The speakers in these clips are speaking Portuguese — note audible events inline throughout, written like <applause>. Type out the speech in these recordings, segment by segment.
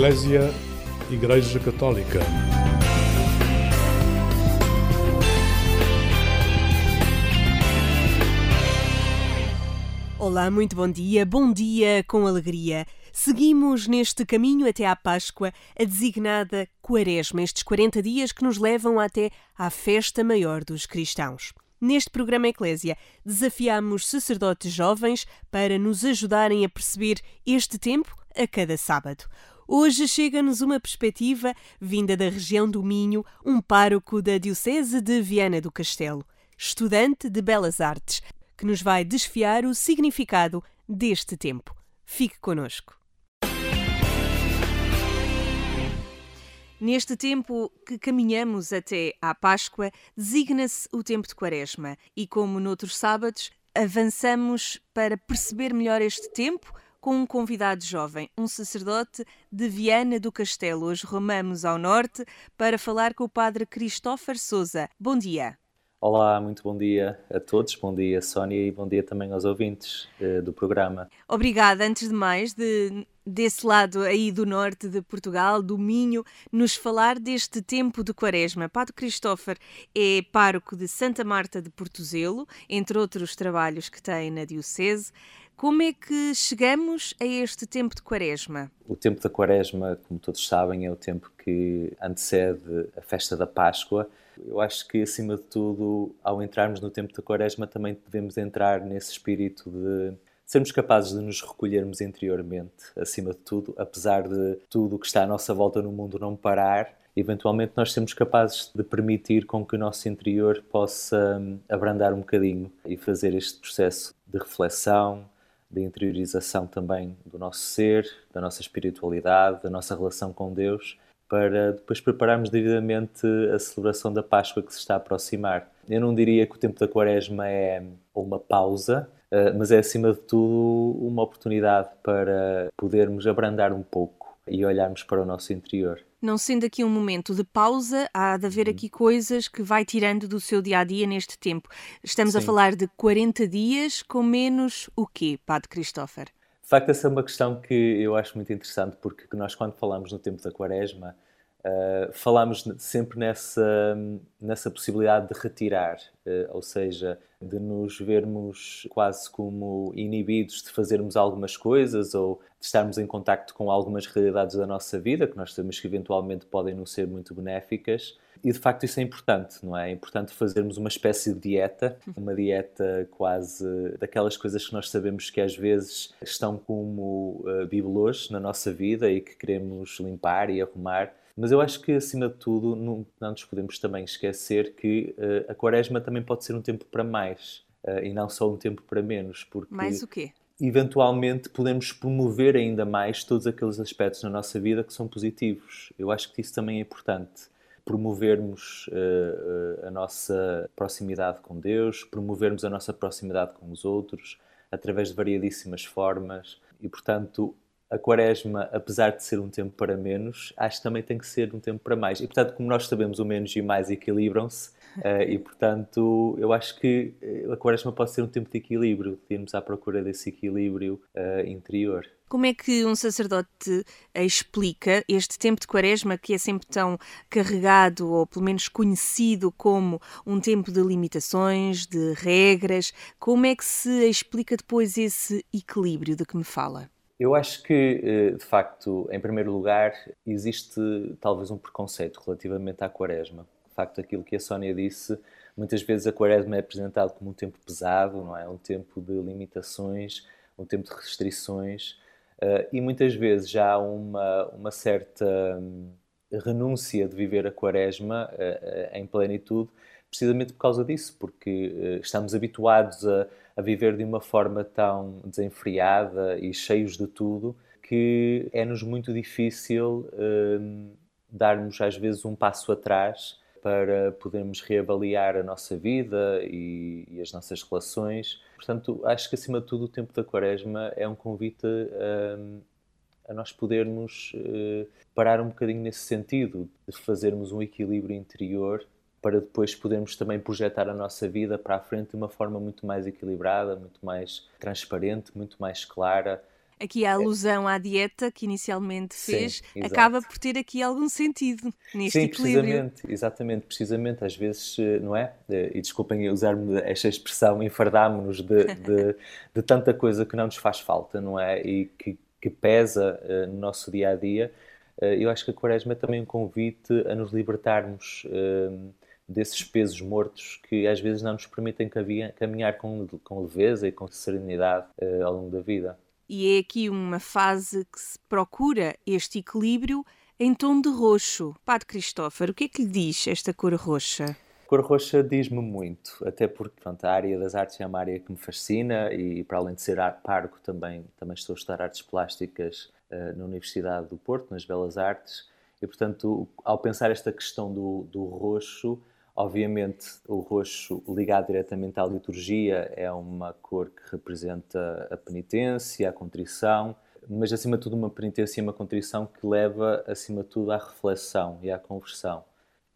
Eclésia Igreja Católica. Olá, muito bom dia, bom dia com alegria. Seguimos neste caminho até à Páscoa, a designada Quaresma, estes 40 dias que nos levam até à festa maior dos cristãos. Neste programa Eclésia, desafiamos sacerdotes jovens para nos ajudarem a perceber este tempo a cada sábado. Hoje chega-nos uma perspectiva vinda da região do Minho, um pároco da Diocese de Viana do Castelo, estudante de Belas Artes, que nos vai desfiar o significado deste tempo. Fique conosco. Neste tempo que caminhamos até à Páscoa, designa-se o tempo de Quaresma e, como noutros sábados, avançamos para perceber melhor este tempo com um convidado jovem, um sacerdote de Viana do Castelo. Hoje rumamos ao norte para falar com o padre Christopher Souza. Bom dia. Olá, muito bom dia a todos, bom dia Sónia e bom dia também aos ouvintes uh, do programa. Obrigada, antes de mais, de, desse lado aí do norte de Portugal, do Minho, nos falar deste tempo de quaresma. Padre Christopher é pároco de Santa Marta de Portozelo, entre outros trabalhos que tem na Diocese. Como é que chegamos a este tempo de quaresma? O tempo da quaresma, como todos sabem, é o tempo que antecede a festa da Páscoa. Eu acho que, acima de tudo, ao entrarmos no tempo da quaresma, também devemos entrar nesse espírito de sermos capazes de nos recolhermos interiormente, acima de tudo, apesar de tudo o que está à nossa volta no mundo não parar, eventualmente nós sermos capazes de permitir com que o nosso interior possa hum, abrandar um bocadinho e fazer este processo de reflexão, da interiorização também do nosso ser, da nossa espiritualidade, da nossa relação com Deus, para depois prepararmos devidamente a celebração da Páscoa que se está a aproximar. Eu não diria que o tempo da Quaresma é uma pausa, eh, mas é acima de tudo uma oportunidade para podermos abrandar um pouco e olharmos para o nosso interior. Não sendo aqui um momento de pausa, há de haver uhum. aqui coisas que vai tirando do seu dia a dia neste tempo. Estamos Sim. a falar de 40 dias com menos o quê, Padre Christopher? De facto, essa é uma questão que eu acho muito interessante, porque nós, quando falamos no tempo da Quaresma, uh, falamos sempre nessa, nessa possibilidade de retirar, uh, ou seja, de nos vermos quase como inibidos de fazermos algumas coisas ou de estarmos em contacto com algumas realidades da nossa vida que nós sabemos que eventualmente podem não ser muito benéficas. E de facto isso é importante, não é? É importante fazermos uma espécie de dieta, uma dieta quase daquelas coisas que nós sabemos que às vezes estão como uh, bibelôs na nossa vida e que queremos limpar e arrumar mas eu acho que, acima de tudo, não, não nos podemos também esquecer que uh, a quaresma também pode ser um tempo para mais uh, e não só um tempo para menos. Porque mais o quê? Eventualmente podemos promover ainda mais todos aqueles aspectos na nossa vida que são positivos. Eu acho que isso também é importante. Promovermos uh, a nossa proximidade com Deus, promovermos a nossa proximidade com os outros, através de variadíssimas formas. E, portanto, a quaresma, apesar de ser um tempo para menos, acho que também tem que ser um tempo para mais. E, portanto, como nós sabemos, o menos e o mais equilibram-se, uh, <laughs> e, portanto, eu acho que eh, a quaresma pode ser um tempo de equilíbrio, de irmos à procura desse equilíbrio uh, interior. Como é que um sacerdote explica este tempo de quaresma que é sempre tão carregado, ou pelo menos conhecido como um tempo de limitações, de regras? Como é que se explica depois esse equilíbrio de que me fala? Eu acho que, eh, de facto, em primeiro lugar, existe talvez um preconceito relativamente à quaresma. De facto, aquilo que a Sónia disse, muitas vezes a quaresma é apresentado como um tempo pesado, não é? Um tempo de limitações, um tempo de restrições, eh, e muitas vezes já há uma, uma certa hum, renúncia de viver a quaresma eh, em plenitude, precisamente por causa disso, porque estamos habituados a a viver de uma forma tão desenfreada e cheios de tudo que é-nos muito difícil hum, darmos às vezes um passo atrás para podermos reavaliar a nossa vida e, e, as nossas relações. Portanto, acho que acima de tudo o tempo da quaresma é um convite a, hum, a nós podermos uh, parar um bocadinho nesse sentido, de fazermos um equilíbrio interior para depois podermos também projetar a nossa vida para a frente de uma forma muito mais equilibrada, muito mais transparente, muito mais clara. Aqui a alusão à dieta que inicialmente fez Sim, acaba por ter aqui algum sentido neste Sim, equilíbrio. precisamente, exatamente, precisamente. Às vezes, eh, não é? Eh, e desculpem usar-me esta expressão, enfardámos-nos de, de, <laughs> de, tanta coisa que não nos faz falta, não é? E que, que pesa uh, no nosso dia a dia. Eu acho que a Quaresma é também um convite a nos libertarmos. Desses pesos mortos que às vezes não nos permitem caminhar com, com leveza e com serenidade uh, ao longo da vida. E é aqui uma fase que se procura este equilíbrio em tom de roxo. Padre Cristófaro, o que é que lhe diz esta cor roxa? A cor roxa diz-me muito, até porque pronto, a área das artes é uma área que me fascina e para além de ser parco também, também estou a estudar artes plásticas uh, na Universidade do Porto, nas Belas Artes, e portanto ao pensar esta questão do, do roxo Obviamente, o roxo ligado diretamente à liturgia é uma cor que representa a penitência, a contrição, mas acima de tudo uma penitência e uma contrição que leva acima de tudo à reflexão e à conversão.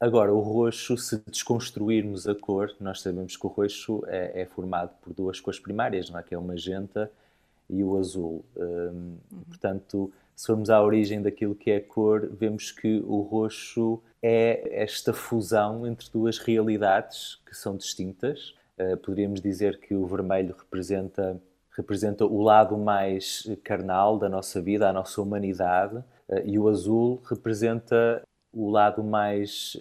Agora, o roxo, se desconstruirmos a cor, nós sabemos que o roxo é, é formado por duas cores primárias, não é? que é o magenta e o azul. Hum, portanto, se formos à origem daquilo que é cor, vemos que o roxo é esta fusão entre duas realidades que são distintas. Uh, poderíamos dizer que o vermelho representa, representa o lado mais carnal da nossa vida, a nossa humanidade, uh, e o azul representa o lado mais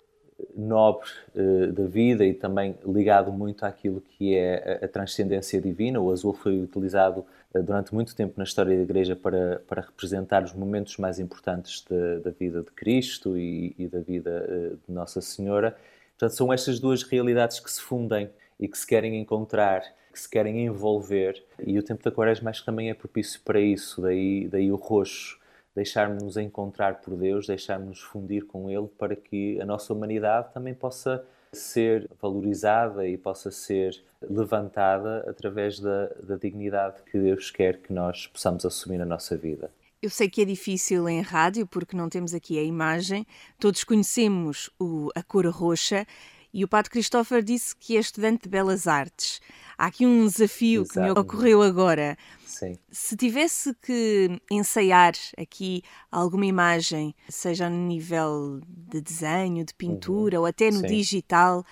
nobre uh, da vida e também ligado muito àquilo que é a, a transcendência divina. O azul foi utilizado durante muito tempo na história da Igreja para, para representar os momentos mais importantes de, da vida de Cristo e, e da vida uh, de Nossa Senhora. Portanto, são estas duas realidades que se fundem e que se querem encontrar, que se querem envolver. E o tempo da Quaresma acho que também é propício para isso, daí, daí o roxo deixarmos-nos encontrar por Deus, deixarmos-nos fundir com Ele para que a nossa humanidade também possa ser valorizada e possa ser levantada através da, da dignidade que Deus quer que nós possamos assumir na nossa vida. Eu sei que é difícil em rádio porque não temos aqui a imagem, todos conhecemos o, a cor roxa e o Padre Christopher disse que é estudante de Belas Artes. Há aqui um desafio Exato. que me ocorreu agora. Sim. Se tivesse que ensaiar aqui alguma imagem, seja no nível de desenho, de pintura uhum. ou até no Sim. digital,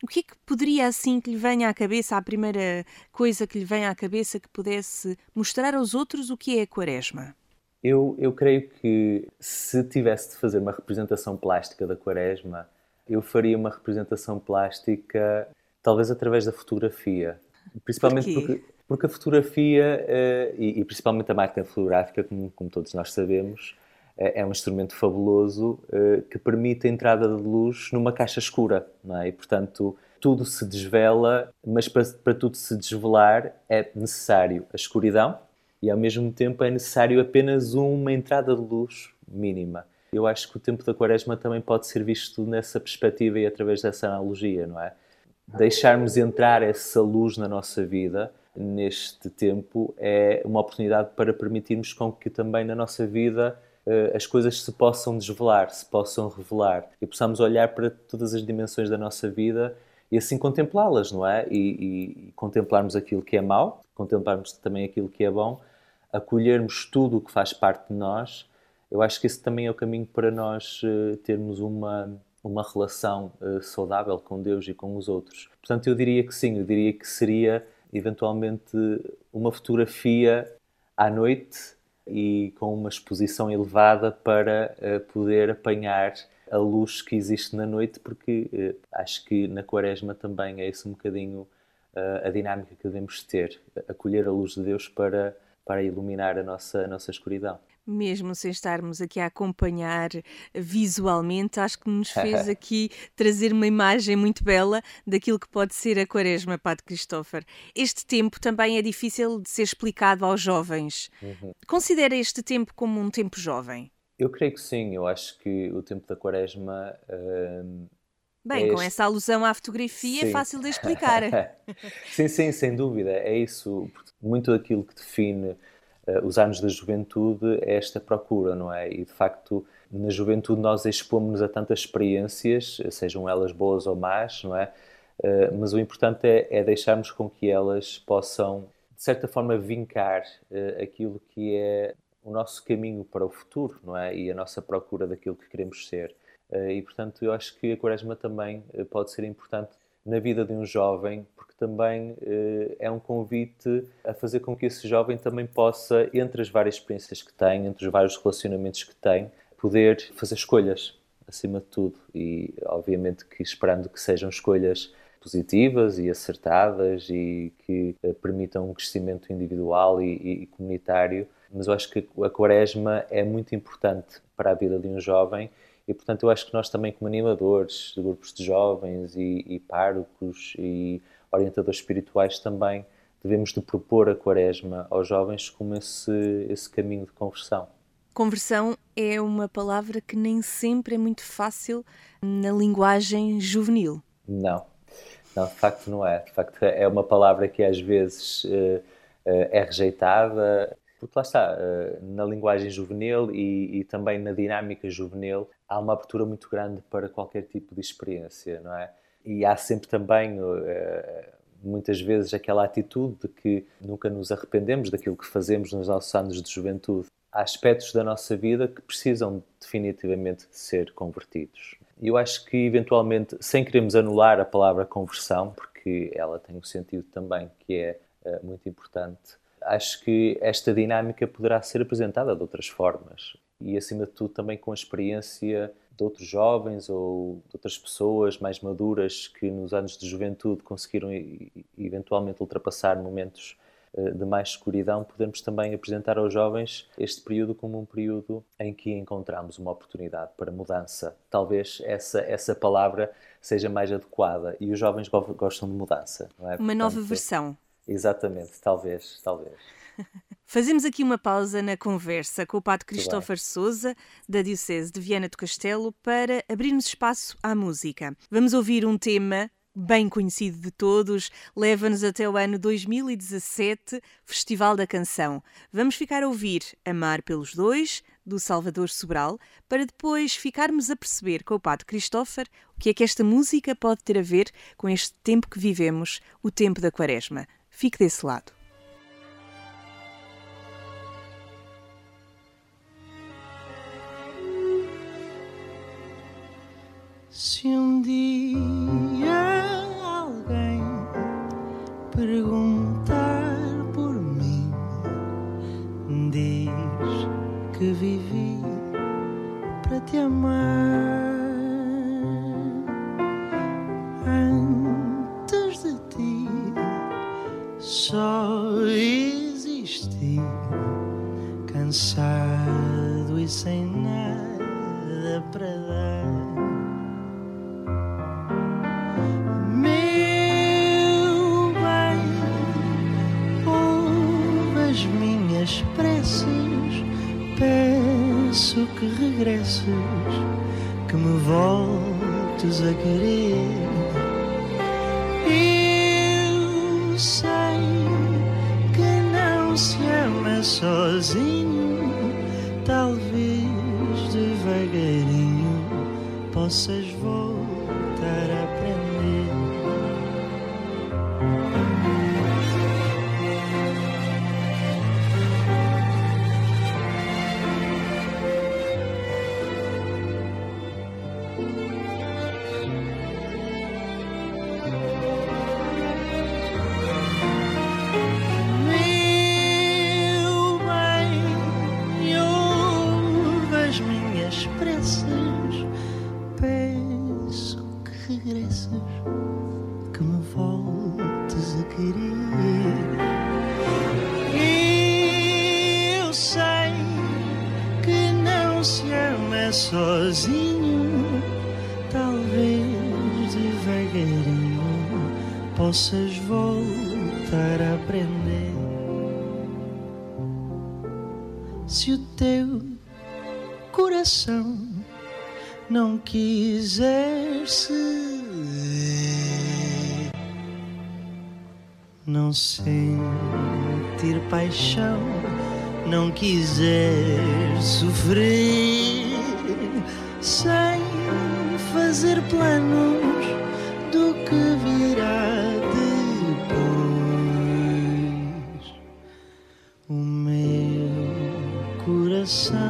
o que é que poderia assim que lhe venha à cabeça, a primeira coisa que lhe venha à cabeça que pudesse mostrar aos outros o que é a quaresma? Eu, eu creio que se tivesse de fazer uma representação plástica da quaresma, eu faria uma representação plástica talvez através da fotografia. Principalmente Por porque, porque a fotografia, uh, e, e, principalmente a máquina fotográfica, como, como todos nós sabemos, uh, é um instrumento fabuloso uh, que permite a entrada de luz numa caixa escura, não é? E, portanto, tudo se desvela, mas para, para tudo se desvelar é necessário a escuridão e, ao mesmo tempo, é necessário apenas uma entrada de luz mínima. Eu acho que o tempo da quaresma também pode ser visto nessa perspectiva e através dessa analogia, não é? Deixarmos entrar essa luz na nossa vida neste tempo é uma oportunidade para permitirmos com que também na nossa vida uh, as coisas se possam desvelar, se possam revelar e possamos olhar para todas as dimensões da nossa vida e assim contemplá-las, não é? E, e, contemplarmos aquilo que é mau, contemplarmos também aquilo que é bom, acolhermos tudo o que faz parte de nós. Eu acho que esse também é o caminho para nós uh, termos uma uma relação uh, saudável com Deus e com os outros. Portanto, eu diria que sim, eu diria que seria eventualmente uma fotografia à noite e com uma exposição elevada para uh, poder apanhar a luz que existe na noite, porque uh, acho que na Quaresma também é esse um bocadinho a dinâmica que devemos ter, acolher a luz de Deus para, para iluminar a nossa, a nossa escuridão mesmo sem estarmos aqui a acompanhar visualmente, acho que nos fez <laughs> aqui trazer uma imagem muito bela daquilo que pode ser a Quaresma, Padre Christopher. Este tempo também é difícil de ser explicado aos jovens. Uhum. Considera este tempo como um tempo jovem? Eu creio que sim, eu acho que o tempo da Quaresma. Hum, Bem, é com esta alusão à fotografia sim. é fácil de explicar. <laughs> sim, sim, sem dúvida. É isso. Muito aquilo que define os anos da juventude é esta procura, não é? E de facto, na juventude nós expomos-nos a tantas experiências, sejam elas boas ou más, não é? Uh, mas o importante é, é, deixarmos com que elas possam de certa forma, vincar aquilo que é o nosso caminho para o futuro, não é? E a nossa procura daquilo que queremos ser. E, portanto, eu acho que a Quaresma também pode ser importante na vida de um jovem, porque também é um convite a fazer com que esse jovem também possa, entre as várias experiências que tem, entre os vários relacionamentos que tem, poder fazer escolhas, acima de tudo. E, obviamente, que esperando que sejam escolhas positivas e acertadas e que uh, permitam um crescimento individual e, e, e, comunitário. Mas eu acho que a quaresma é muito importante para a vida de um jovem e, portanto, eu acho que nós também, como animadores de grupos de jovens e, e párocos e orientadores espirituais, também devemos de propor a quaresma aos jovens como esse, esse caminho de conversão. Conversão é uma palavra que nem sempre é muito fácil na linguagem juvenil. Não, não, de facto não é. De facto é uma palavra que às vezes uh, uh, é rejeitada, porque lá está, uh, na linguagem juvenil e, e, também na dinâmica juvenil há uma abertura muito grande para qualquer tipo de experiência, não é? E há sempre também, muitas vezes, aquela atitude de que nunca nos arrependemos daquilo que fazemos nos nossos anos de juventude. Há aspectos da nossa vida que precisam definitivamente de ser convertidos eu acho que eventualmente, sem queremos anular a palavra conversão, porque ela tem um sentido também que é uh, muito importante, acho que esta dinâmica poderá ser apresentada de outras formas e, acima de tudo, também com a experiência de outros jovens ou de outras pessoas mais maduras que nos anos de juventude conseguiram eventualmente ultrapassar momentos eh, de mais escuridão, podemos também apresentar aos jovens este período como um período em que encontramos uma oportunidade para mudança. Talvez essa, essa palavra seja mais adequada e os jovens gostam de mudança. É? Uma Portanto, nova versão. Exatamente, talvez, talvez. <laughs> Fazemos aqui uma pausa na conversa com o Padre Cristófaro Souza, da Diocese de Viana do Castelo, para abrirmos espaço à música. Vamos ouvir um tema bem conhecido de todos, leva-nos até o ano 2017, Festival da Canção. Vamos ficar a ouvir Amar pelos Dois, do Salvador Sobral, para depois ficarmos a perceber com o Padre Christopher o que é que esta música pode ter a ver com este tempo que vivemos, o tempo da Quaresma. Fique desse lado. Se um dia perguntar por mim, diz que vivi para te amar. Só existi, cansado e sem nada para dar. que regresses, que me voltes a querer. não sentir paixão, não quiser sofrer, sem fazer planos do que virá depois. O meu coração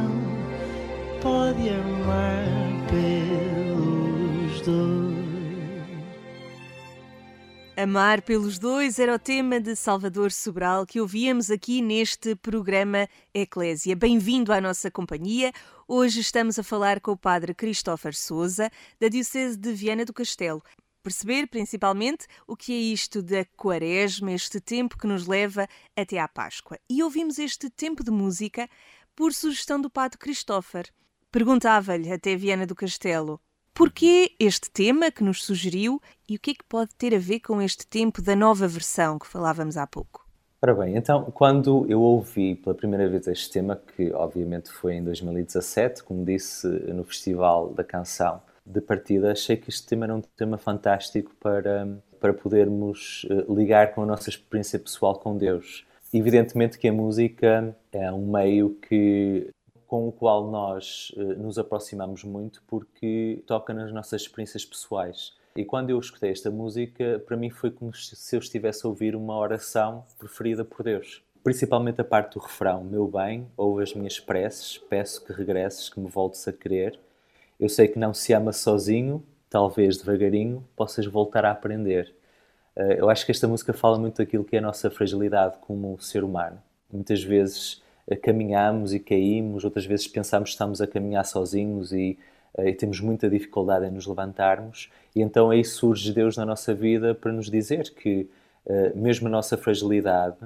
Amar pelos dois era o tema de Salvador Sobral que ouvíamos aqui neste programa Eclésia. Bem-vindo à nossa companhia. Hoje estamos a falar com o Padre Christopher Souza, da Diocese de Viana do Castelo. Perceber principalmente o que é isto da Quaresma, este tempo que nos leva até à Páscoa. E ouvimos este tempo de música por sugestão do Padre Christopher. Perguntava-lhe até Viana do Castelo Porquê este tema que nos sugeriu e o que é que pode ter a ver com este tempo da nova versão que falávamos há pouco? Ora bem, então, quando eu ouvi pela primeira vez este tema, que obviamente foi em 2017, como disse no Festival da Canção de partida, achei que este tema era um tema fantástico para, para podermos eh, ligar com a nossa experiência pessoal com Deus. Evidentemente que a música é um meio que com o qual nós uh, nos aproximamos muito porque toca nas nossas experiências pessoais. E quando eu escutei esta música, para mim foi como se eu estivesse a ouvir uma oração preferida por Deus. Principalmente a parte do refrão: Meu bem, ouve as minhas preces, peço que regresses, que me voltes a querer. Eu sei que não se ama sozinho, talvez devagarinho possas voltar a aprender. Uh, eu acho que esta música fala muito daquilo que é a nossa fragilidade como ser humano. Muitas vezes caminhamos e caímos, outras vezes pensamos que estamos a caminhar sozinhos e, eh, e, temos muita dificuldade em nos levantarmos, e então aí surge Deus na nossa vida para nos dizer que, eh, mesmo a nossa fragilidade,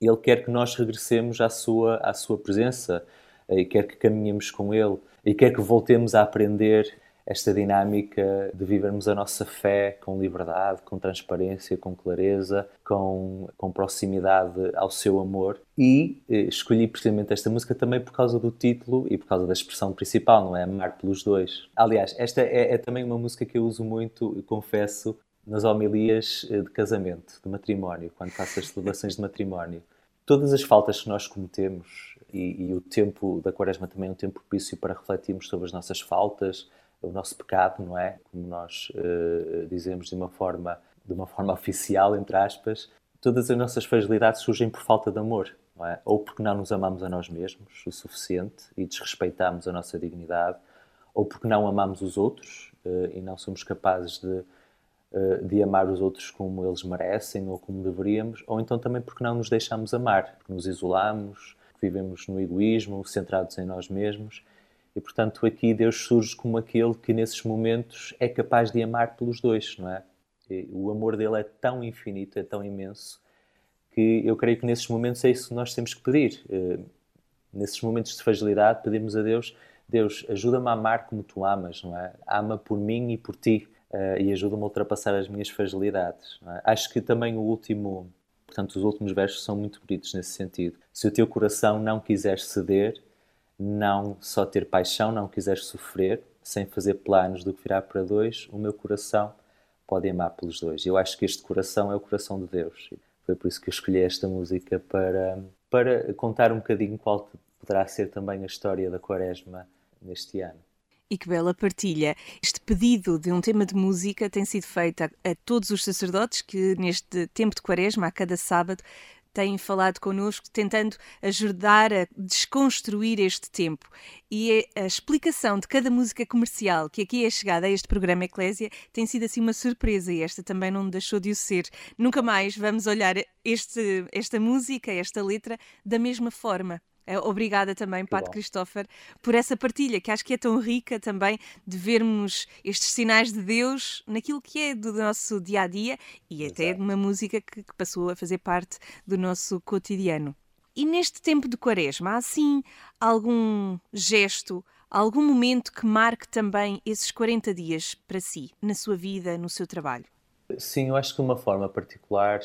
Ele quer que nós regressemos à Sua, à sua presença eh, e quer que caminhemos com Ele e quer que voltemos a aprender esta dinâmica de vivermos a nossa fé com liberdade, com transparência, com clareza, com, com proximidade ao seu amor. E eh, escolhi precisamente esta música também por causa do título e por causa da expressão principal, não é? Amar pelos dois. Aliás, esta é, é também uma música que eu uso muito, confesso, nas homilias eh, de casamento, de matrimónio, quando faço as celebrações de matrimónio. Todas as faltas que nós cometemos, e, e o tempo da quaresma também é um tempo propício para refletirmos sobre as nossas faltas, o nosso pecado, não é? Como nós uh, dizemos de uma forma de uma forma oficial, entre aspas, todas as nossas fragilidades surgem por falta de amor, não é? Ou porque não nos amamos a nós mesmos o suficiente e desrespeitamos a nossa dignidade, ou porque não amamos os outros uh, e não somos capazes de, uh, de amar os outros como eles merecem ou como deveríamos, ou então também porque não nos deixamos amar, porque nos isolamos, vivemos no egoísmo, centrados em nós mesmos e, portanto, aqui Deus surge como aquele que, nesses momentos, é capaz de amar pelos dois, não é? E o amor dele é tão infinito, é tão imenso, que eu creio que nesses momentos é isso que nós temos que pedir. Uh, nesses momentos de fragilidade, pedimos a Deus: Deus, ajuda-me a amar como tu amas, não é? Ama por mim e por ti. Uh, e ajuda-me a ultrapassar as minhas fragilidades. É? Acho que também o último, portanto, os últimos versos são muito bonitos nesse sentido. Se o teu coração não quiser ceder, não só ter paixão, não quiser sofrer, sem fazer planos do que virá para dois, o meu coração pode amar pelos dois. Eu acho que este coração é o coração de Deus. Foi por isso que eu escolhi esta música para, para contar um bocadinho qual poderá ser também a história da Quaresma neste ano. E que bela partilha. Este pedido de um tema de música tem sido feito a, a, todos os sacerdotes que, neste tempo de quaresma, a cada sábado, têm falado connosco, tentando ajudar a desconstruir este tempo. E a explicação de cada música comercial que aqui é chegada a este programa Eclésia tem sido assim uma surpresa e esta também não deixou de o ser. Nunca mais vamos olhar este, esta música, esta letra, da mesma forma. É, obrigada também, Padre Christopher, por essa partilha, que acho que é tão rica também de vermos estes sinais de Deus naquilo que é do nosso dia a dia e Exato. até de uma música que, que passou a fazer parte do nosso cotidiano. E neste tempo de Quaresma, há assim algum gesto, algum momento que marque também esses 40 dias para si, na sua vida, no seu trabalho? Sim, eu acho que de uma forma particular,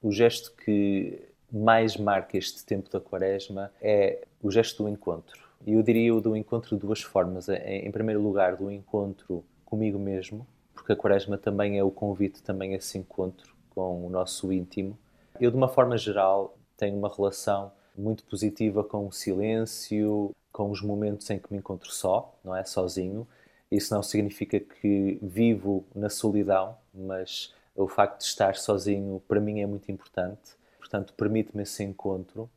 o gesto que mais marca este tempo da quaresma é o gesto do encontro. E eu diria o do encontro de duas formas. Em primeiro lugar, do encontro comigo mesmo, porque a quaresma também é o convite também a esse encontro com o nosso íntimo. Eu, de uma forma geral, tenho uma relação muito positiva com o silêncio, com os momentos em que me encontro só, não é? Sozinho. Isso não significa que vivo na solidão, mas o facto de estar sozinho para mim é muito importante portanto, permite-me esse encontro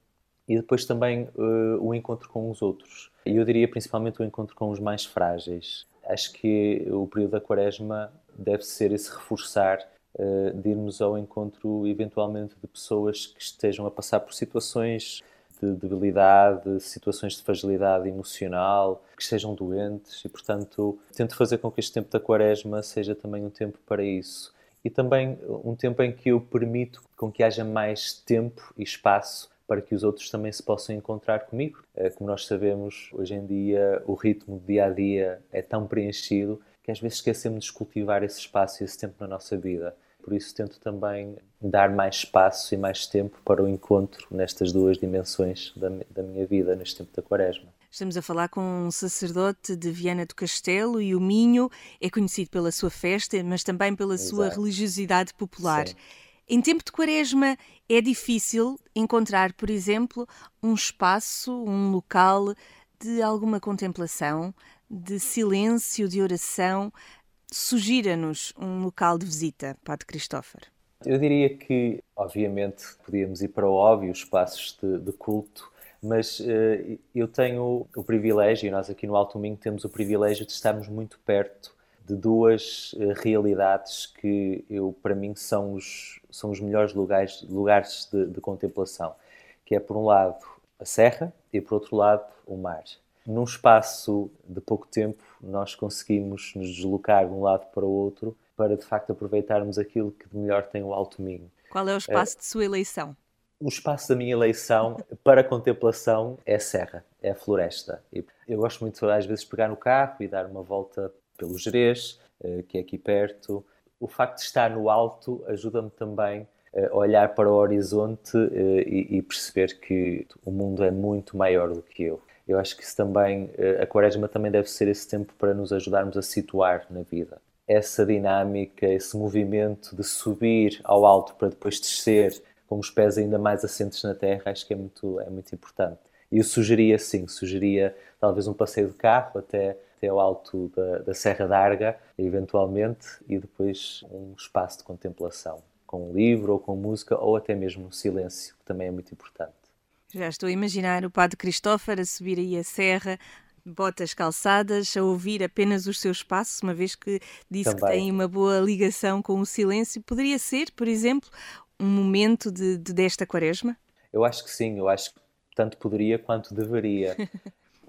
e depois também uh, o encontro com os outros. E eu diria principalmente o encontro com os mais frágeis. Acho que o período da quaresma deve ser esse reforçar uh, de irmos ao encontro, eventualmente, de pessoas que estejam a passar por situações de debilidade, situações de fragilidade emocional, que estejam doentes e, portanto, tento fazer com que este tempo da quaresma seja também um tempo para isso. E também um tempo em que eu permito com que haja mais tempo e espaço para que os outros também se possam encontrar comigo. Eh, como nós sabemos, hoje em dia o ritmo do dia a dia é tão preenchido que às vezes esquecemos de cultivar esse espaço e esse tempo na nossa vida. Por isso tento também dar mais espaço e mais tempo para o encontro nestas duas dimensões da, da minha vida, neste tempo da quaresma. Estamos a falar com um sacerdote de Viana do Castelo e o Minho é conhecido pela sua festa, mas também pela Exato. sua religiosidade popular. Sim. Em tempo de quaresma é difícil encontrar, por exemplo, um espaço, um local de alguma contemplação, de silêncio, de oração, Sugira-nos um local de visita, Padre Christopher. Eu diria que, obviamente, podíamos ir para o óbvio, espaços de, de culto, mas uh, eu tenho o privilégio, e nós aqui no Alto Minho temos o privilégio de estarmos muito perto de duas uh, realidades que eu, para mim são os, são os melhores lugares, lugares de, de contemplação, que é por um lado a serra e por outro lado o mar num espaço de pouco tempo, nós conseguimos nos deslocar de um lado para o outro para de facto aproveitarmos aquilo que de melhor tem o Alto Minho. Qual é o espaço é, de sua eleição? O espaço da minha eleição para contemplação é a serra, é a floresta. Eu gosto muito às vezes pegar no carro e dar uma volta pelo Jerez, eh, que é aqui perto. O facto de estar no alto ajuda-me também a olhar para o horizonte eh, e perceber que o mundo é muito maior do que eu eu acho que isso também, eh, a quaresma também deve ser esse tempo para nos ajudarmos a situar na vida. Essa dinâmica, esse movimento de subir ao alto para depois descer com os pés ainda mais assentes na terra, acho que é muito, é muito importante. E eu sugeria, sim, sugeria talvez um passeio de carro até, até ao alto da, da Serra d'Arga, eventualmente, e depois um espaço de contemplação, com um livro ou com música, ou até mesmo um silêncio, que também é muito importante. Já estou a imaginar o padre Cristófaro a subir aí a serra, botas calçadas, a ouvir apenas os seus passos, uma vez que disse Também. que tem uma boa ligação com o silêncio. Poderia ser, por exemplo, um momento de, de desta quaresma? Eu acho que sim, eu acho que tanto poderia quanto deveria. <laughs>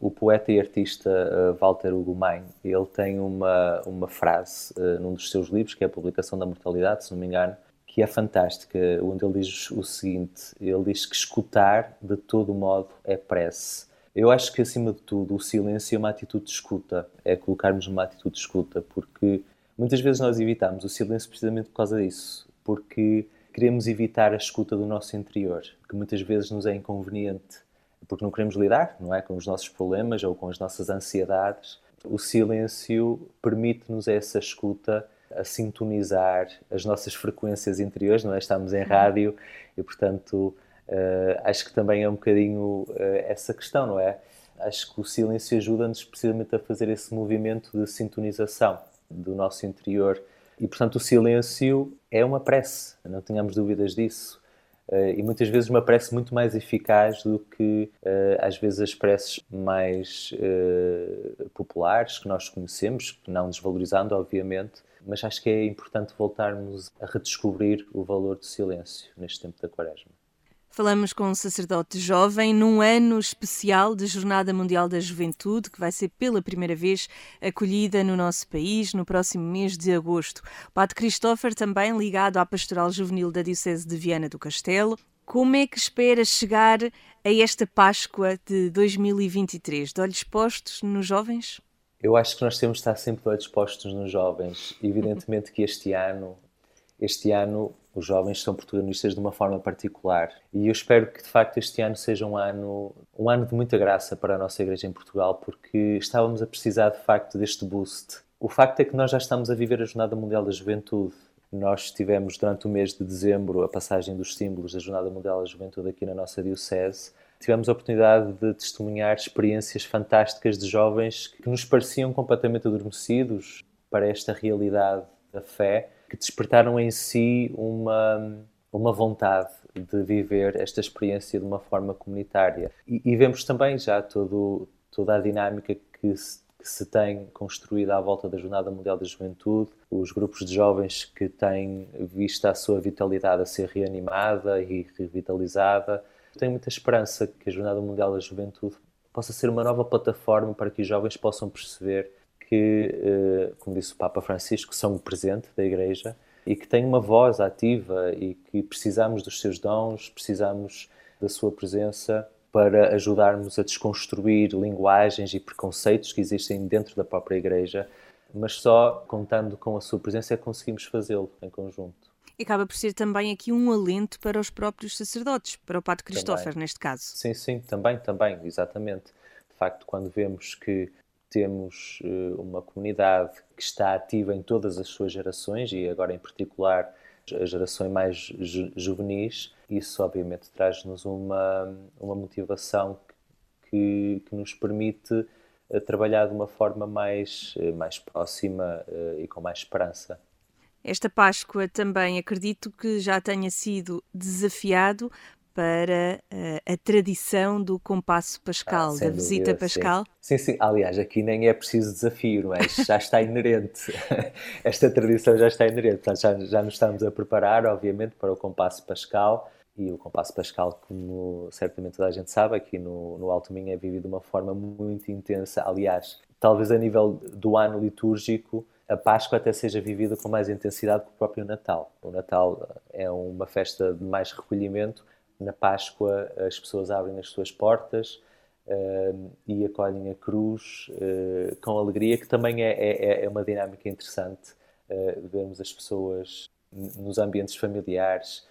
o poeta e artista uh, Walter Hugo Main, ele tem uma, uma frase uh, num dos seus livros, que é a Publicação da Mortalidade, se não me engano, que é fantástica, onde ele diz o seguinte: ele diz que escutar de todo modo é prece. Eu acho que, acima de tudo, o silêncio é uma atitude de escuta, é colocarmos uma atitude de escuta, porque muitas vezes nós evitamos o silêncio precisamente por causa disso, porque queremos evitar a escuta do nosso interior, que muitas vezes nos é inconveniente, porque não queremos lidar, não é, com os nossos problemas ou com as nossas ansiedades. O silêncio permite-nos essa escuta a sintonizar as nossas frequências interiores, não é? Estamos em rádio e, portanto, uh, acho que também é um bocadinho uh, essa questão, não é? Acho que o silêncio ajuda-nos precisamente a fazer esse movimento de sintonização do nosso interior. E, portanto, o silêncio é uma prece, não tenhamos dúvidas disso. Uh, e muitas vezes uma prece muito mais eficaz do que uh, às vezes as preces mais uh, populares que nós conhecemos, não desvalorizando, obviamente, mas acho que é importante voltarmos a redescobrir o valor do silêncio neste tempo da Quaresma. Falamos com um sacerdote jovem num ano especial de Jornada Mundial da Juventude, que vai ser pela primeira vez acolhida no nosso país no próximo mês de agosto. O Padre Christopher, também ligado à Pastoral Juvenil da Diocese de Viana do Castelo. Como é que espera chegar a esta Páscoa de 2023? De olhos postos nos jovens? Eu acho que nós temos de estar sempre de olhos postos nos jovens. <laughs> Evidentemente que este ano, este ano os jovens são protagonistas de uma forma particular e eu espero que de facto este ano seja um ano um ano de muita graça para a nossa igreja em Portugal porque estávamos a precisar de facto deste boost. O facto é que nós já estamos a viver a Jornada Mundial da Juventude. Nós tivemos durante o mês de dezembro a passagem dos símbolos da Jornada Mundial da Juventude aqui na nossa diocese. Tivemos a oportunidade de testemunhar experiências fantásticas de jovens que nos pareciam completamente adormecidos para esta realidade da fé que despertaram em si uma, uma vontade de viver esta experiência de uma forma comunitária. E, e vemos também já todo, toda a dinâmica que, se, que se tem construído à volta da Jornada Mundial da Juventude, os grupos de jovens que têm visto a sua vitalidade a ser reanimada e revitalizada. Tenho muita esperança que a Jornada Mundial da Juventude possa ser uma nova plataforma para que os jovens possam perceber que, eh, como disse o Papa Francisco, são o presente da Igreja e que têm uma voz ativa e que precisamos dos seus dons, precisamos da sua presença para ajudarmos a desconstruir linguagens e preconceitos que existem dentro da própria Igreja, mas só contando com a sua presença é que conseguimos fazê-lo em conjunto. E acaba por ser também aqui um alento para os próprios sacerdotes, para o Padre Christopher, neste caso. Sim, sim, também, também, exatamente. De facto, quando vemos que temos uh, uma comunidade que está ativa em todas as suas gerações e agora em particular as gerações mais ju juvenis, isso obviamente traz-nos uma, uma motivação que, que nos permite uh, trabalhar de uma forma mais, uh, mais próxima e com mais esperança. Esta Páscoa também acredito que já tenha sido desafiado para uh, a tradição do compasso pascal, ah, da visita pascal? Sim. sim. sim, Aliás, aqui nem é preciso desafio, não é? já está <laughs> inerente. <laughs> Esta tradição já está inerente. Portanto, já, já nos estamos a preparar, obviamente, para o compasso pascal. E o compasso pascal, como certamente toda a gente sabe, aqui no, no Alto Minho é vivido de uma forma muito intensa. Aliás, talvez a nível do ano litúrgico, a Páscoa até seja vivida com mais intensidade que o próprio Natal. O Natal é uma festa de mais recolhimento, na Páscoa as pessoas abrem as suas portas uh, e acolhem a cruz uh, com alegria, que também é, é, é uma dinâmica interessante uh, vermos as pessoas nos ambientes familiares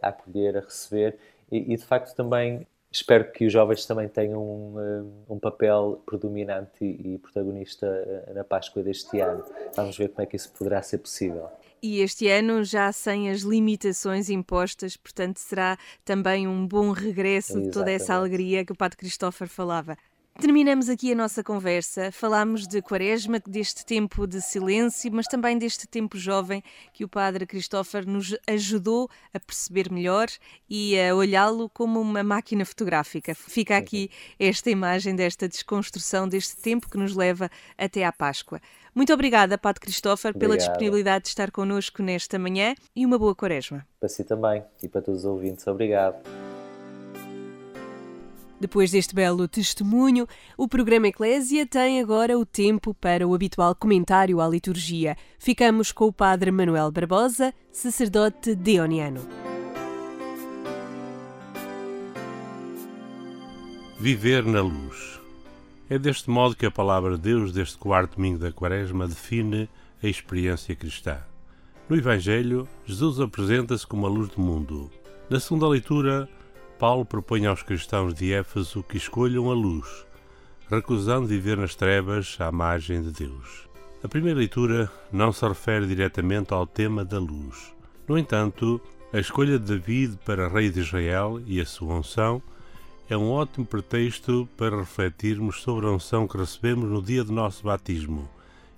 a acolher, a receber e, e, de facto também espero que os jovens também tenham um, um papel predominante e protagonista na Páscoa deste ano. Vamos ver como é que isso poderá ser possível e este ano já sem as limitações impostas, portanto será também um bom regresso Exatamente. de toda essa alegria que o Padre Christopher falava. Terminamos aqui a nossa conversa. Falámos de Quaresma, deste tempo de silêncio, mas também deste tempo jovem que o Padre Christopher nos ajudou a perceber melhor e a olhá-lo como uma máquina fotográfica. Fica aqui esta imagem desta desconstrução deste tempo que nos leva até à Páscoa. Muito obrigada, Padre Christopher, Obrigado. pela disponibilidade de estar connosco nesta manhã e uma boa Quaresma. Para si também e para todos os ouvintes. Obrigado. Depois deste belo testemunho, o programa Eclésia tem agora o tempo para o habitual comentário à liturgia. Ficamos com o Padre Manuel Barbosa, sacerdote deoniano. Viver na luz. É deste modo que a palavra de Deus, deste quarto domingo da Quaresma, define a experiência cristã. No Evangelho, Jesus apresenta-se como a luz do mundo. Na segunda leitura, Paulo propõe aos cristãos de Éfeso que escolham a luz, recusando viver nas trevas à margem de Deus. A primeira leitura não se refere diretamente ao tema da luz. No entanto, a escolha de David para rei de Israel e a sua unção é um ótimo pretexto para refletirmos sobre a unção que recebemos no dia do nosso batismo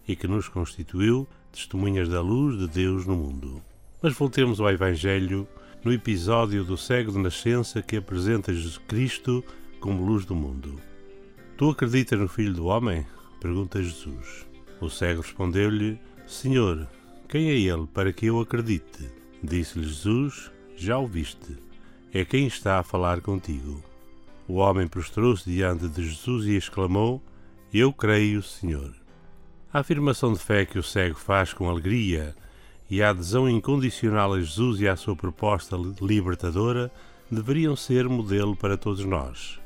e que nos constituiu testemunhas da luz de Deus no mundo. Mas voltemos ao Evangelho no episódio do cego de nascença que apresenta Jesus Cristo como luz do mundo. Tu acreditas no Filho do Homem? pergunta Jesus. O cego respondeu-lhe: Senhor, quem é ele para que eu acredite? Disse-lhe Jesus: Já o viste. É quem está a falar contigo. O homem prostrou-se diante de Jesus e exclamou: Eu creio, Senhor. A afirmação de fé que o cego faz com alegria e a adesão incondicional a Jesus e à sua proposta libertadora deveriam ser modelo para todos nós.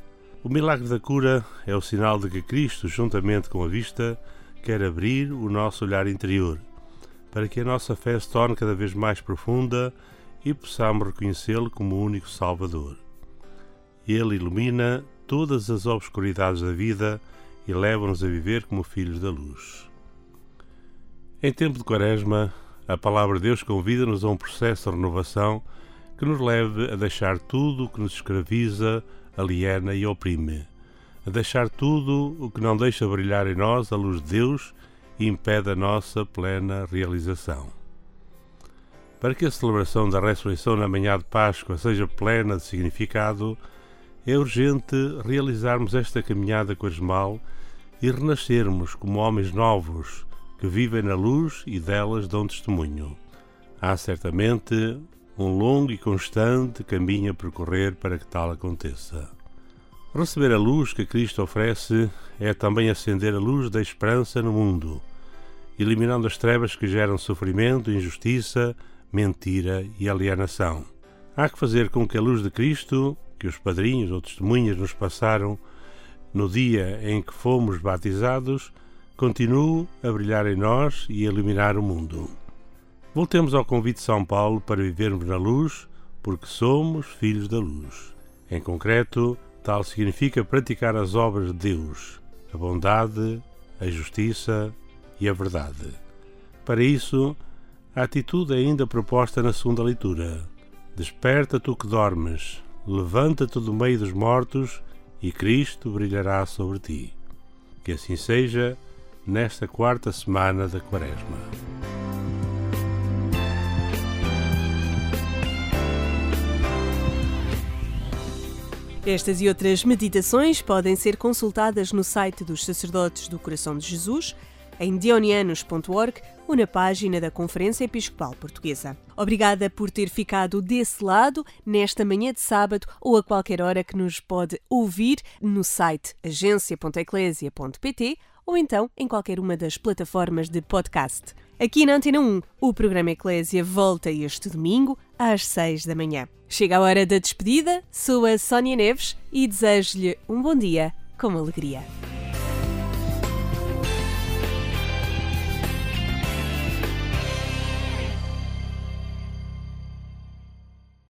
O milagre da cura é o sinal de que Cristo, juntamente com a vista, quer abrir o nosso olhar interior, para que a nossa fé se torne cada vez mais profunda e possamos reconhecê-lo como o único Salvador. Ele ilumina todas as obscuridades da vida e leva-nos a viver como filhos da luz. Em tempo de Quaresma, a palavra de Deus convida-nos a um processo de renovação que nos leve a deixar tudo o que nos escraviza, aliena e oprime, a deixar tudo o que não deixa brilhar em nós a luz de Deus e impede a nossa plena realização. Para que a celebração da ressurreição na manhã de Páscoa seja plena de significado, é urgente realizarmos esta caminhada quaresmal e renascermos como homens novos que vivem na luz e delas dão testemunho. Há certamente um longo e constante caminho a percorrer para que tal aconteça. Receber a luz que Cristo oferece é também acender a luz da esperança no mundo, eliminando as trevas que geram sofrimento, injustiça, mentira e alienação. Há que fazer com que a luz de Cristo, que os padrinhos ou testemunhas nos passaram no dia em que fomos batizados, continue a brilhar em nós e a iluminar o mundo. Voltemos ao convite de São Paulo para vivermos na luz, porque somos filhos da luz. Em concreto, tal significa praticar as obras de Deus, a bondade, a justiça e a verdade. Para isso, a atitude é ainda proposta na segunda leitura. Desperta tu que dormes, levanta-te do meio dos mortos e Cristo brilhará sobre ti. Que assim seja nesta quarta semana da Quaresma. Estas e outras meditações podem ser consultadas no site dos Sacerdotes do Coração de Jesus, em dionianos.org ou na página da Conferência Episcopal Portuguesa. Obrigada por ter ficado desse lado nesta manhã de sábado ou a qualquer hora que nos pode ouvir no site agência.eclésia.pt ou então em qualquer uma das plataformas de podcast. Aqui na Antena 1, o programa Eclésia volta este domingo às 6 da manhã. Chega a hora da despedida, sou a Sónia Neves e desejo-lhe um bom dia com alegria.